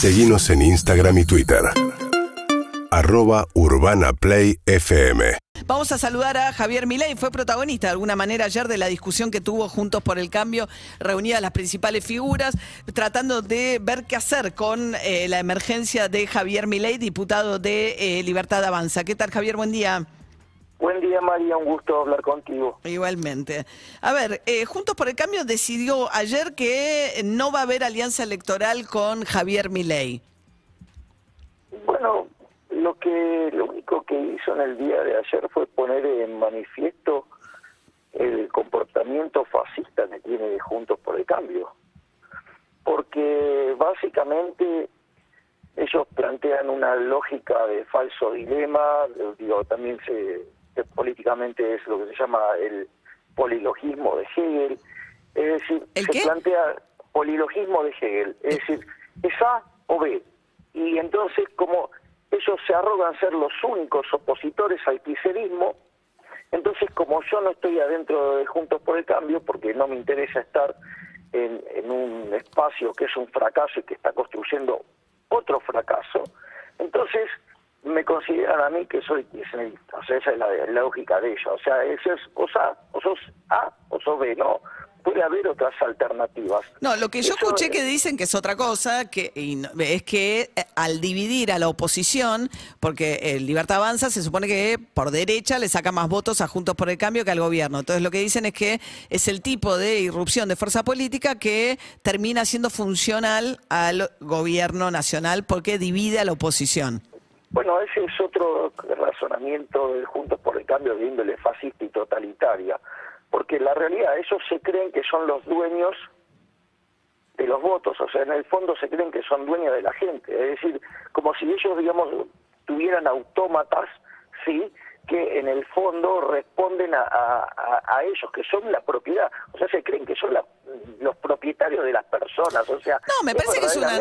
Seguimos en Instagram y Twitter. Arroba Urbana Play FM. Vamos a saludar a Javier Milei, fue protagonista de alguna manera ayer de la discusión que tuvo Juntos por el Cambio, reunidas las principales figuras, tratando de ver qué hacer con eh, la emergencia de Javier Milei, diputado de eh, Libertad Avanza. ¿Qué tal, Javier? Buen día. Buen día, María, un gusto hablar contigo. Igualmente. A ver, eh, Juntos por el Cambio decidió ayer que no va a haber alianza electoral con Javier Milei. Bueno, lo que lo único que hizo en el día de ayer fue poner en manifiesto el comportamiento fascista que tiene Juntos por el Cambio. Porque básicamente ellos plantean una lógica de falso dilema, digo, también se políticamente es lo que se llama el polilogismo de Hegel, es decir, se plantea polilogismo de Hegel, es decir, es A o B, y entonces como ellos se arrogan ser los únicos opositores al quiserismo, entonces como yo no estoy adentro de Juntos por el Cambio, porque no me interesa estar en, en un espacio que es un fracaso y que está construyendo otro fracaso, entonces me consideran a mí que soy kirchnerista. O sea, esa es la, lógica de ellos. O sea, eso es o, sea, o sos A o sos B. No, puede haber otras alternativas. No, lo que yo escuché que dicen que es otra cosa, que es que eh, al dividir a la oposición, porque el Libertad Avanza se supone que por derecha le saca más votos a Juntos por el Cambio que al gobierno. Entonces lo que dicen es que es el tipo de irrupción de fuerza política que termina siendo funcional al gobierno nacional porque divide a la oposición. Bueno, ese es otro razonamiento de Juntos por el Cambio de índole fascista y totalitaria, porque la realidad ellos se creen que son los dueños de los votos, o sea, en el fondo se creen que son dueños de la gente, es decir, como si ellos, digamos, tuvieran autómatas, ¿sí?, que en el fondo responden a, a, ellos, que son la propiedad, o sea, se creen que son los propietarios de las personas, o sea... No, me parece que es una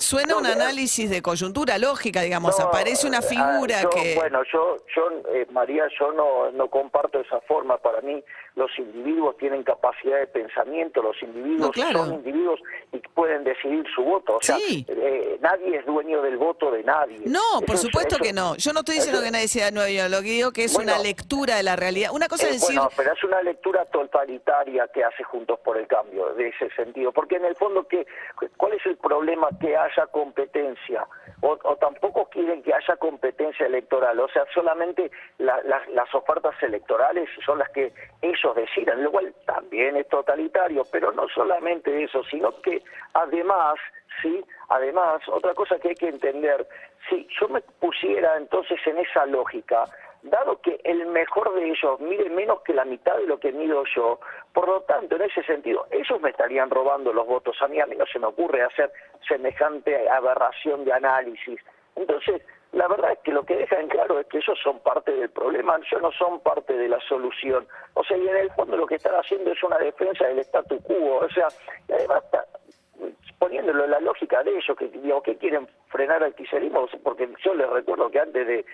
Suena un análisis de coyuntura lógica, digamos, aparece una ah, figura que... Bueno, yo, yo eh, María, yo no, no comparto esa forma. Para mí los individuos tienen capacidad de pensamiento, los individuos son individuos y pueden decidir su voto. O sea, eh, nadie es dueño del voto de nadie. No, por supuesto que no. Yo no estoy diciendo que nadie sea dueño, lo que digo que es una lectura de la realidad. Una cosa es eh, decir... Bueno, pero es una lectura totalitaria que hace Juntos por el Cambio, de ese sentido. Porque en el fondo, ¿qué, ¿cuál es el problema que hay? haya competencia o, tampoco quieren que haya competencia electoral, o sea, solamente las ofertas electorales son las que ellos decidan, lo cual también es totalitario, pero no solamente eso, sino que además, sí, además, otra cosa que hay que entender, si yo me pusiera entonces en esa lógica, dado que el mejor de ellos mide menos que la mitad de lo que mido yo, por lo tanto, en ese sentido, ellos me estarían robando los votos a mí, a mí no se me ocurre hacer semejante aberración de análisis. Entonces, la verdad es que lo que deja en claro es que ellos son parte del problema, ellos no son parte de la solución. O sea, y en el fondo lo que están haciendo es una defensa del statu quo. O sea, y además poniéndolo en la lógica de ellos, que digo, que quieren frenar al kirchnerismo, porque yo les recuerdo que antes de,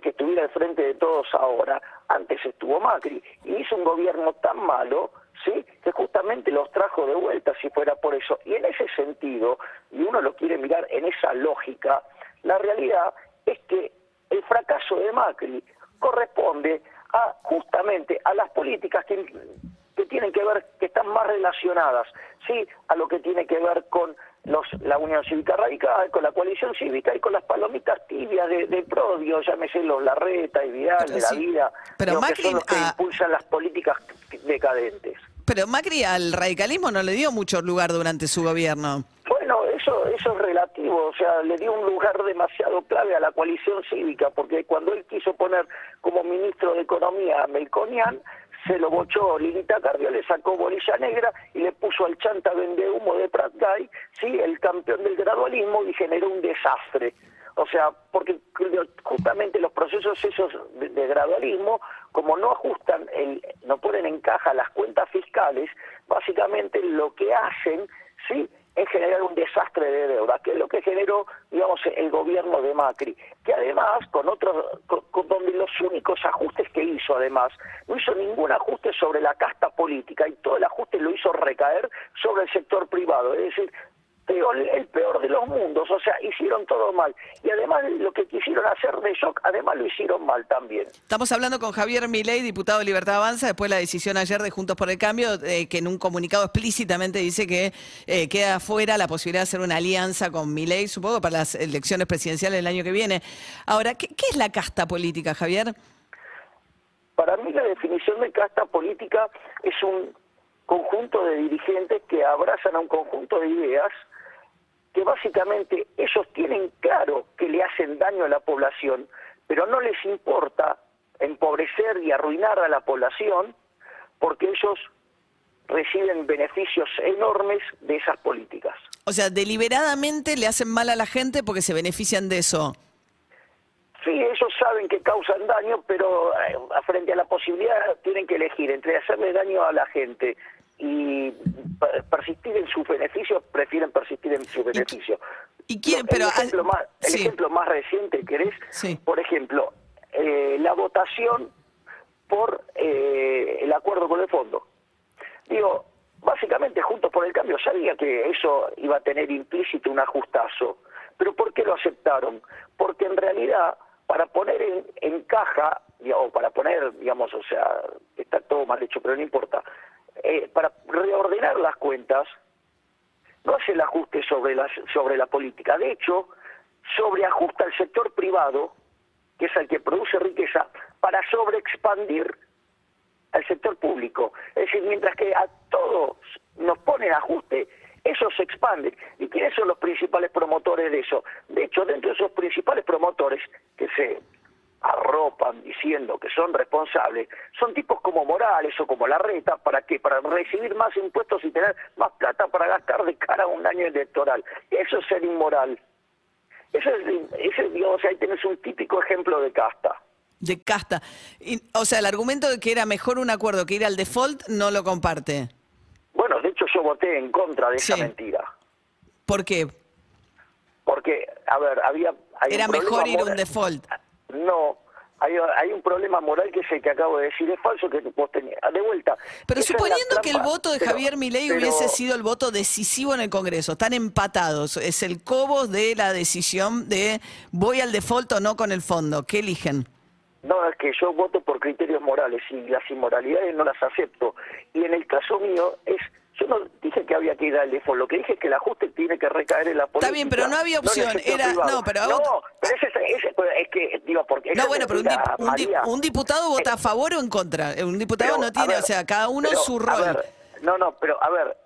que estuviera al frente de todos ahora, antes estuvo Macri, y hizo un gobierno tan malo, ¿sí? que justamente los trajo de vuelta si fuera por eso. Y en ese sentido, y uno lo quiere mirar en esa lógica, la realidad es que el fracaso de Macri corresponde a justamente a las políticas que tienen que ver, que están más relacionadas, sí, a lo que tiene que ver con los, la Unión Cívica Radical, con la coalición cívica y con las palomitas tibias de, de Prodio, llámese los Larreta y Vidal, de la vida, pero Macri, que son los que impulsan las políticas decadentes. Pero Macri al radicalismo no le dio mucho lugar durante su gobierno. Bueno, eso, eso es relativo, o sea, le dio un lugar demasiado clave a la coalición cívica, porque cuando él quiso poner como ministro de Economía a Melconian, se lo bochó Lilita Cardio, le sacó bolilla negra y le puso al chanta vende humo de Prat sí, el campeón del gradualismo, y generó un desastre. O sea, porque justamente los procesos esos de, gradualismo, como no ajustan, el, no ponen en caja las cuentas fiscales, básicamente lo que hacen, sí, es generar un desastre de deuda, que es lo que generó, digamos, el gobierno de Macri, que además, con otros, con, donde los únicos ajustes que hizo, además, no hizo ningún ajuste sobre la casta política y todo el ajuste lo hizo recaer sobre el sector privado, es decir, digo, el, peor de los mundos, o sea, hicieron todo mal. Y además lo que quisieron hacer de shock, además lo hicieron mal también. Estamos hablando con Javier Milei, diputado de Libertad Avanza, después de la decisión ayer de Juntos por el Cambio, eh, que en un comunicado explícitamente dice que eh, queda fuera la posibilidad de hacer una alianza con Milei, supongo, para las elecciones presidenciales del año que viene. Ahora, ¿qué, qué es la casta política, Javier? Para mí la definición de casta política es un conjunto de dirigentes que abrazan a un conjunto de ideas que básicamente ellos tienen claro que le hacen daño a la población, pero no les importa empobrecer y arruinar a la población porque ellos reciben beneficios enormes de esas políticas. O sea, deliberadamente le hacen mal a la gente porque se benefician de eso. Sí, ellos saben que causan daño, pero eh, frente a la posibilidad tienen que elegir entre hacerle daño a la gente y persistir en sus beneficios, prefieren persistir en sus beneficios. ¿Y quién? Pero, el ejemplo, más, el ejemplo más reciente, ¿querés? Sí. Por ejemplo, eh, la votación por eh, el acuerdo con el fondo. Digo, básicamente Juntos por el Cambio sabía que eso iba a tener implícito un ajustazo. Pero ¿por qué lo aceptaron? Porque en realidad, para poner en, en caja, o para poner, digamos, o sea, está todo mal hecho, pero no importa, eh, para reordenar las cuentas, no hace el ajuste sobre la, sobre la política. De hecho, sobreajusta el sector privado, que es el que produce riqueza, para sobreexpandir al sector público. Es decir, mientras que a todos nos ponen ajuste, eso se expande. ¿Y quiénes son los principales promotores de eso? De hecho, dentro de esos principales promotores que se arropan diciendo que son responsables, son tipos como Morales o como Larreta, ¿para qué? Para recibir más impuestos y tener más plata para gastar de cara a un año electoral. Eso es ser inmoral. Eso es, ese, digamos, ahí tenés un típico ejemplo de casta. De casta. Y, o sea, el argumento de que era mejor un acuerdo que ir al default no lo comparte. Bueno, de hecho yo voté en contra de esa mentira. ¿Por qué? Porque, a ver, había... hay Era un mejor ir a un default. No, hay, hay un problema moral que es el que acabo de decir, es falso que vos tenías. De vuelta. Pero suponiendo que el voto de Pero- Javier Milei pero- hubiese sido el voto decisivo en el Congreso, están empatados, es el cobo de la decisión de voy al default o no con el fondo, ¿qué eligen? No, es que yo voto por criterios morales y las inmoralidades no las acepto. Y en el caso mío es, yo no dije que había que ir al default, lo que dije es que el ajuste tiene que recaer en la política. bien, pero no había opción, sector era- privado. no, pero No, vos- pero ese, ese- es que, digo, porque... No, bueno, pero un, mentira, dip- un dip- María, un diputado vota eh, a favor o en contra. Eh, Un diputado pero, no tiene, ver, o sea, cada uno pero, su a rol. ver, no, no, pero a ver,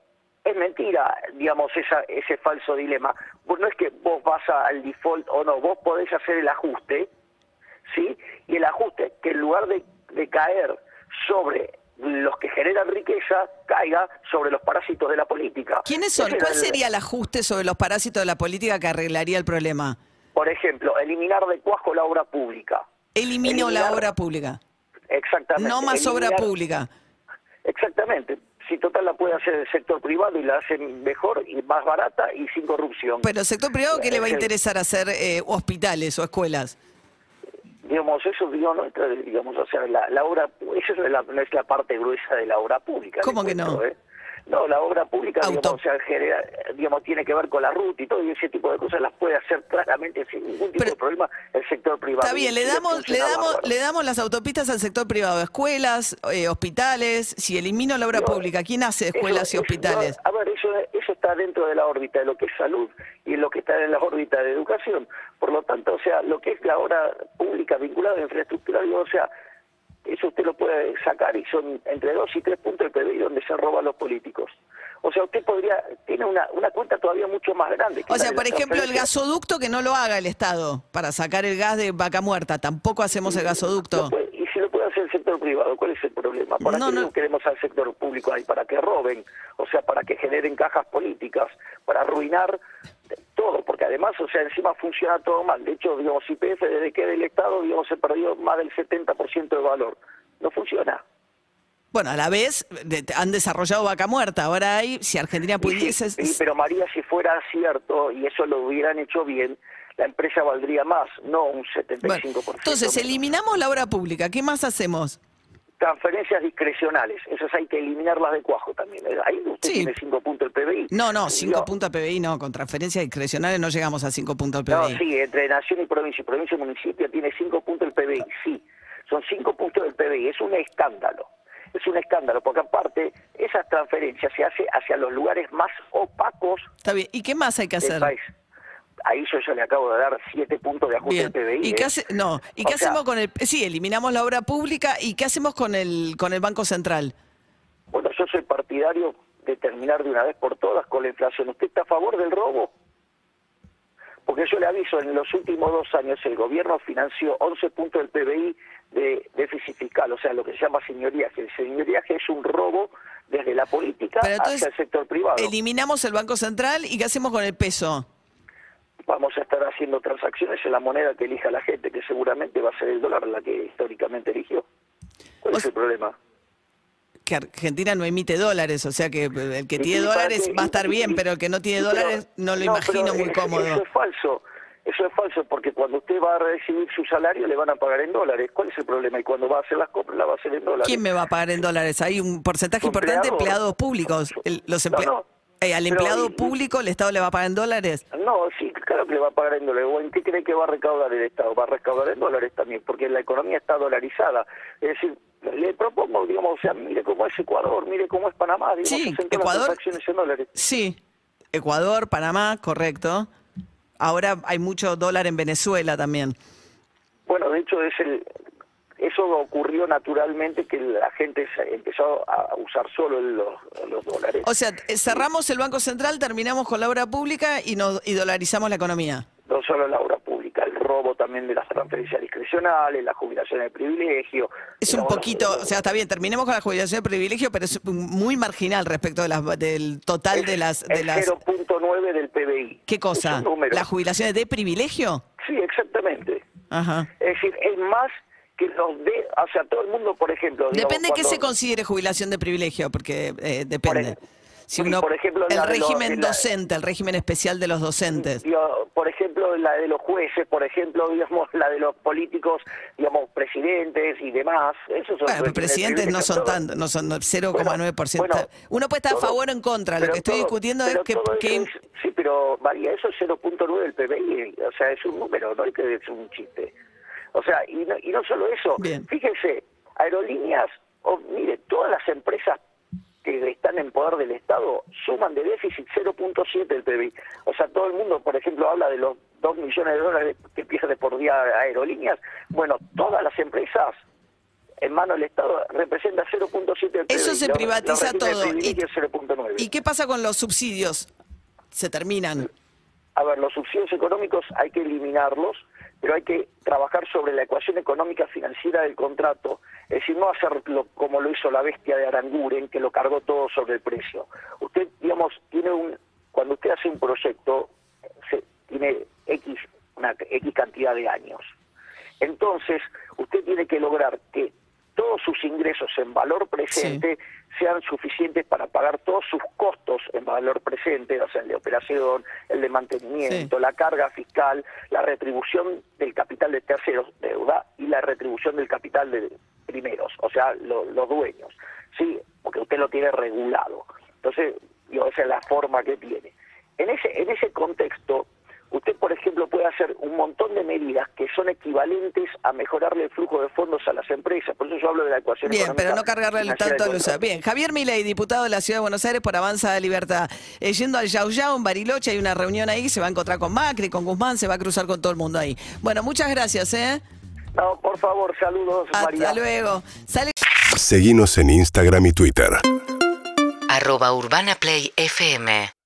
es mentira, digamos, esa, ese falso dilema. Vos no es que vos vas al default o no, vos podés hacer el ajuste, ¿sí? Y el ajuste, que en lugar de, de caer sobre los que generan riqueza, caiga sobre los parásitos de la política. ¿Quiénes son? ¿Cuál sería el ajuste sobre los parásitos de la política que arreglaría el problema? Por ejemplo, eliminar de cuajo la obra pública. Elimino la obra pública. Exactamente. No más obra pública. Exactamente. Si total la puede hacer el sector privado y la hacen mejor y más barata y sin corrupción. Pero el sector privado, ¿qué le va a interesar hacer eh, hospitales o escuelas? Digamos, eso digo, no entra, digamos, o sea, la, la obra, esa es la, no es la parte gruesa de la obra pública. ¿Cómo que no? ¿eh? No, la obra pública, Auto. digamos, o sea, digamos, tiene que ver con la ruta y todo, y ese tipo de cosas las puede hacer claramente sin ningún tipo Pero- de problema el sector privado. Está bien, le damos, le damos, bárbaro. le damos las autopistas al sector privado, escuelas, eh, hospitales. Si elimino la obra No, pública, ¿quién hace Eso- escuelas y eso- hospitales? no, a ver, eso está dentro de la órbita de lo que es salud y lo que está en la órbita de educación. Por lo tanto, o sea, lo que es la obra pública vinculada a infraestructura, digo, o sea, eso usted lo puede sacar y son entre dos y tres puntos de PBI donde se roban los políticos. O sea, usted podría, tiene una, una cuenta todavía mucho más grande. que O sea, por ejemplo, el gasoducto que no lo haga el Estado para sacar el gas de vaca muerta. Tampoco hacemos el gasoducto. puede el sector privado, ¿cuál es el problema? ¿Para No, qué no. queremos al sector público ahí? Para que roben, o sea, para que generen cajas políticas, para arruinar todo, porque además, o sea, encima funciona todo mal. De hecho, digamos, IPF desde que del Estado, digamos, se perdió más del 70% de valor. No funciona. Bueno, a la vez de- han desarrollado vaca muerta. Ahora hay, si Argentina pudiese... sí, pero María, si fuera cierto y eso lo hubieran hecho bien, la empresa valdría más, no un 75%. Bueno, entonces, menos. eliminamos la obra pública. ¿Qué más hacemos? transferencias discrecionales, esas hay que eliminarlas de cuajo también. Eh, Ahí usted Sí. tiene 5 puntos el PBI. No, no, 5 No, puntos PBI no, con transferencias discrecionales no llegamos a 5 puntos No, PBI. sí, entre nación y provincia, y provincia y municipio tiene 5 puntos el PBI, sí. Son 5 puntos del PBI, es un escándalo. Es un escándalo, porque aparte esas transferencias se hace hacia los lugares más opacos Está bien. ¿Y qué más hay que hacer? país. Ahí yo ya le acabo de dar 7 puntos de ajuste del PBI. ¿Y ¿eh? qué hace, no, ¿y qué sea, hacemos con el sí, eliminamos la obra pública y qué hacemos con el con el Banco Central? Bueno, yo soy partidario de terminar de una vez por todas con la inflación. ¿Usted está a favor del robo? Porque yo le aviso, en los últimos dos años el gobierno financió 11 puntos del PBI de déficit fiscal, o sea, lo que se llama señoriaje. El señoriaje es un robo desde la política entonces, hacia el sector privado. Eliminamos el Banco Central y qué hacemos con el peso? Vamos a estar haciendo transacciones en la moneda que elija la gente, que seguramente va a ser el dólar la que históricamente eligió. ¿Cuál O es el problema? Que Argentina no emite dólares, o sea que el que ¿Y tiene dólares va a estar Y- bien, y- pero el que no tiene pero- dólares no lo imagino muy cómodo. Eso es falso. Eso es falso porque cuando usted va a recibir su salario le van a pagar en dólares. ¿Cuál es el problema? Y cuando va a hacer las compras la va a hacer en dólares. ¿Quién me va a pagar en dólares? Hay un porcentaje importante de empleados públicos. El- los No, emple- no. Eh, al empleado público el Estado le va a pagar en dólares. No, sí, claro que le va a pagar en dólares. ¿O en qué cree que va a recaudar el Estado? Va a recaudar en dólares también, porque la economía está dolarizada. Es decir, le propongo, digamos, o sea, mire cómo es Ecuador, mire cómo es Panamá, digamos, Sí, las Ecuador- transacciones en dólares. Sí, Ecuador, Panamá, correcto. Ahora hay mucho dólar en Venezuela también. Bueno, de hecho, es el, eso ocurrió naturalmente que la gente empezó a usar solo los, los dólares. O sea, cerramos el Banco Central, terminamos con la obra pública y, nos, y dolarizamos la economía. no solo la obra pública, el robo también de las transferencias discrecionales, la jubilación de privilegio. Es un poquito, o sea, está bien, terminemos con la jubilación de privilegio, pero es muy marginal respecto de las, del total de las... De el las 0.9 del PBI. ¿Qué cosa? Es un número. ¿La jubilación de privilegio? Sí, exactamente. Ajá. Es decir, es más que los de, o sea, todo el mundo, por ejemplo. digamos, Depende de qué cuando- se considere jubilación de privilegio, porque eh, Por depende. ej- Si uno, por ejemplo, el los- régimen la- docente, el régimen especial de los docentes. Digo, por ejemplo, la de los jueces, por ejemplo, digamos, la de los políticos, digamos, presidentes y demás. Esos son Bueno, presidentes no son tan, no son 0,9%. Bueno, Uno puede estar a favor o en contra. Lo que estoy todo- discutiendo es que, que- es- sí, pero María, eso es 0.9 del PBI, o sea, es un número, no es que es un chiste. O sea, y no, y no solo eso, Bien. fíjese, aerolíneas, o, mire, todas las empresas que están en poder del Estado suman de déficit 0.7 del PBI. O sea, todo el mundo, por ejemplo, habla de los 2 millones de dólares que pierde por día aerolíneas. Bueno, todas las empresas en mano del Estado representa 0.7 del PBI. Eso se privatiza todo. Y- privilegios 0.9. ¿Y qué pasa con los subsidios? Se terminan. A ver, los subsidios económicos hay que eliminarlos, pero hay que trabajar sobre la ecuación económica financiera del contrato. Es decir, no hacerlo como lo hizo la bestia de Aranguren, que lo cargó todo sobre el precio. Usted, digamos, tiene un. Cuando usted hace un proyecto, se, tiene X, una X cantidad de años. Entonces, usted tiene que lograr que todos sus ingresos en valor presente sean suficientes para pagar todos sus costos en valor presente, o sea, el de operación, el de mantenimiento, Sí. la carga fiscal, la retribución del capital de terceros, deuda, y la retribución del capital de primeros, o sea, lo- los dueños. Sí, porque usted lo tiene regulado. Entonces, digo, esa es la forma que tiene. En ese, en ese contexto, usted, por ejemplo, puede hacer un montón de medidas que son equivalentes a mejorarle el flujo de fondos a las empresas. Por eso yo hablo de la ecuación Bien, pero no cargarle financiera tanto a contrato. Bien, Javier Milei, diputado de la Ciudad de Buenos Aires por Avanza de Libertad. Eh, yendo al Yau Yau, en Bariloche, hay una reunión ahí, se va a encontrar con Macri, con Guzmán, se va a cruzar con todo el mundo ahí. Bueno, muchas gracias, ¿eh? No, por favor, saludos, María. Hasta luego. Sale Seguinos en Instagram y Twitter. arroba Urbana Play FM